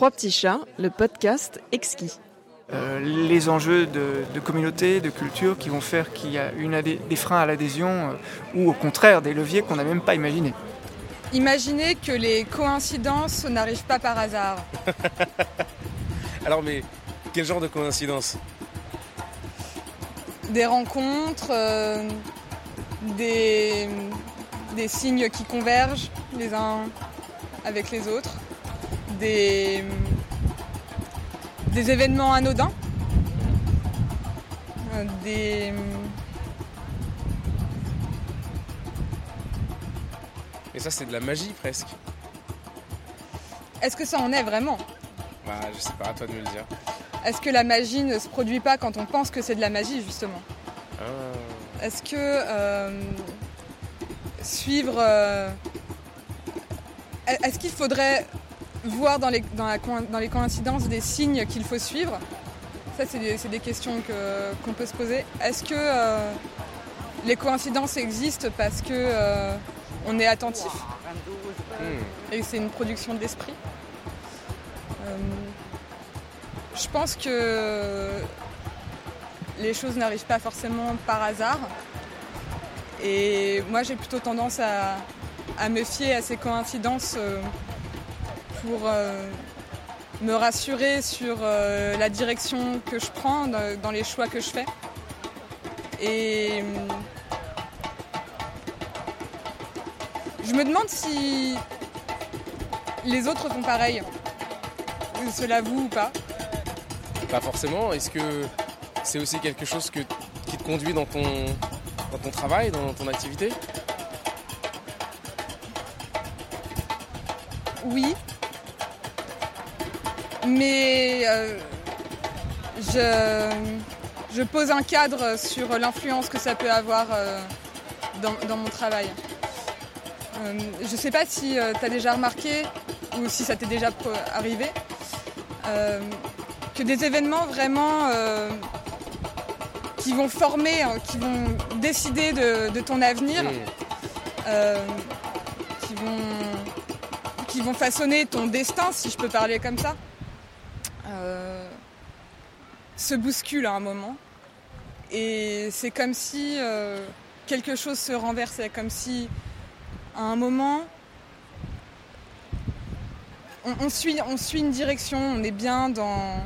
Trois petits chats, le podcast exquis. Euh, les enjeux de, communauté, de culture qui vont faire qu'il y a une des freins à l'adhésion euh, ou au contraire des leviers qu'on n'a même pas imaginés. Imaginez que les coïncidences n'arrivent pas par hasard. Alors mais quel genre de coïncidence? Des rencontres, euh, des, des signes qui convergent les uns avec les autres, des, des événements anodins, euh, des... Et ça c'est de la magie presque. Est-ce que ça en est vraiment? Bah je sais pas, à toi de me le dire. Est-ce que la magie ne se produit pas quand on pense que c'est de la magie justement? Ah. Est-ce que euh, suivre... Euh, est-ce qu'il faudrait voir dans les, dans, les coïncidences des signes qu'il faut suivre Ça, c'est des, questions qu'on peut se poser. Est-ce que euh, les coïncidences existent parce que euh, on est attentif? Hmm. et c'est une production de l'esprit euh, Je pense que les choses n'arrivent pas forcément par hasard. Et moi, j'ai plutôt tendance à, à me fier à ces coïncidences pour euh, me rassurer sur euh, la direction que je prends dans les choix que je fais. Et euh, je me demande si les autres font pareil. Cela vous ou pas Pas forcément. Est-ce que c'est aussi quelque chose qui te conduit dans ton, dans ton travail, dans ton activité? Oui, mais euh, je, pose un cadre sur l'influence que ça peut avoir euh, dans, mon travail. Euh, je ne sais pas si tu as déjà remarqué ou si ça t'est déjà arrivé que des événements vraiment qui vont former, qui vont décider de, ton avenir, qui, vont, qui vont façonner ton destin, si je peux parler comme ça, se bouscule à un moment. Et c'est comme si euh, quelque chose se renversait, comme si à un moment, on, suit, on suit une direction, on est bien dans,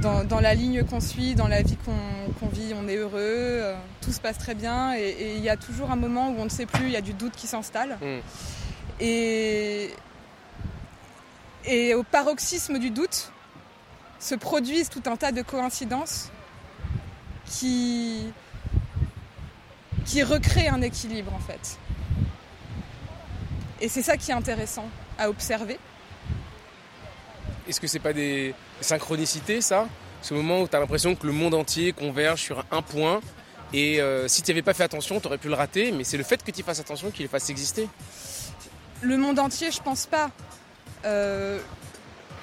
dans, la ligne qu'on suit, dans la vie qu'on vit, on est heureux, euh, tout se passe très bien. Et il y a toujours un moment où on ne sait plus, il y a du doute qui s'installe. Mm. Et, et au paroxysme du doute, se produisent tout un tas de coïncidences qui, qui recréent un équilibre en fait. Et c'est ça qui est intéressant à observer. Est-ce que c'est pas des synchronicités ça? Ce moment où tu as l'impression que le monde entier converge sur un point et euh, si tu n'avais pas fait attention, tu aurais pu le rater, mais c'est le fait que tu fasses attention qu'il le fasse exister. Le monde entier, je pense pas. Euh,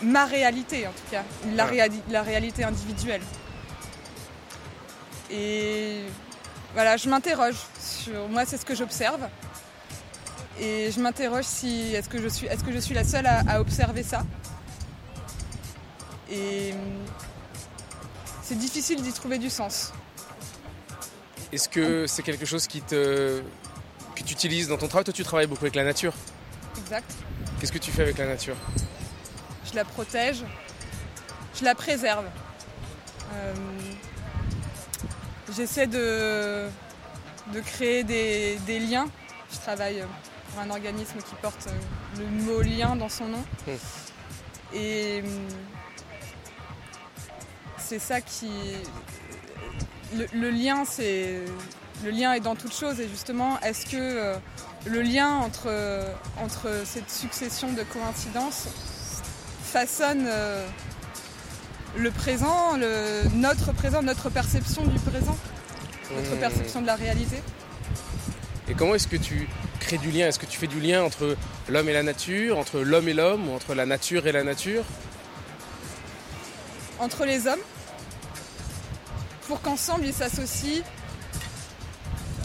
ma réalité en tout cas, la, la réalité individuelle. Et voilà, je m'interroge sur moi, c'est ce que j'observe. Et je m'interroge si est-ce que je suis est-ce que je suis la seule à, observer ça? Et c'est difficile d'y trouver du sens. Est-ce que c'est quelque chose qui te que tu utilises dans ton travail? Toi, tu travailles beaucoup avec la nature. Exact. Qu'est-ce que tu fais avec la nature? Je la protège, je la préserve. Euh, j'essaie de, de, créer des, liens. Je travaille pour un organisme qui porte le mot lien dans son nom. Hmm. Et c'est ça qui. Le, lien, c'est. Le lien est dans toute chose et justement, est-ce que euh, le lien entre, entre cette succession de coïncidences façonne euh, le présent, notre présent, notre perception du présent, notre mmh. perception de la réalité. Et comment est-ce que tu crées du lien? Est-ce que tu fais du lien entre l'homme et la nature, entre l'homme et l'homme, ou entre la nature et la nature? Entre les hommes, pour qu'ensemble ils s'associent,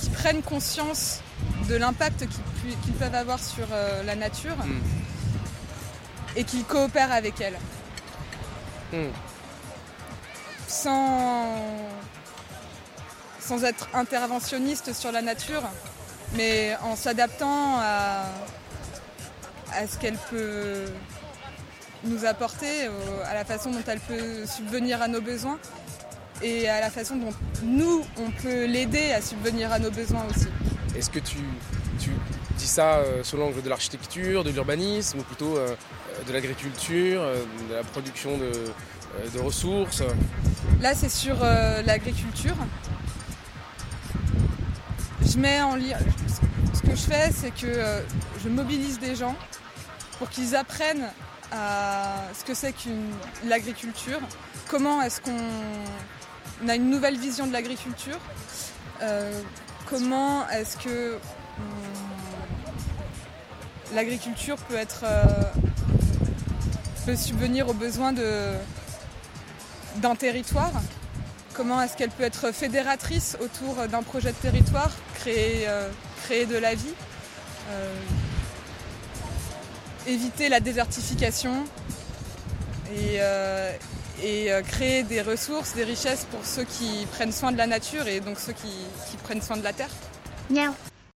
qu'ils prennent conscience de l'impact qu'ils peuvent avoir sur euh, la nature. Mmh et qu'ils coopèrent avec elle. hmm. sans, sans être interventionniste sur la nature, mais en s'adaptant à, à ce qu'elle peut nous apporter, à la façon dont elle peut subvenir à nos besoins et à la façon dont nous, on peut l'aider à subvenir à nos besoins aussi. Est-ce que tu, dis ça euh, sous l'angle de l'architecture, de l'urbanisme, ou plutôt euh, de l'agriculture, euh, de la production de, ressources? Là, c'est sur l'agriculture. Je mets en lien. Ce que je fais, c'est que je mobilise des gens pour qu'ils apprennent ce que c'est qu'une l'agriculture, comment est-ce qu'on on a une nouvelle vision de l'agriculture. Euh, comment est-ce que l'agriculture peut être euh, peut subvenir aux besoins d'un territoire? Comment est-ce qu'elle peut être fédératrice autour d'un projet de territoire, créer, euh, de la vie, éviter la désertification et euh, créer des ressources, des richesses pour ceux qui prennent soin de la nature et donc ceux qui, prennent soin de la terre.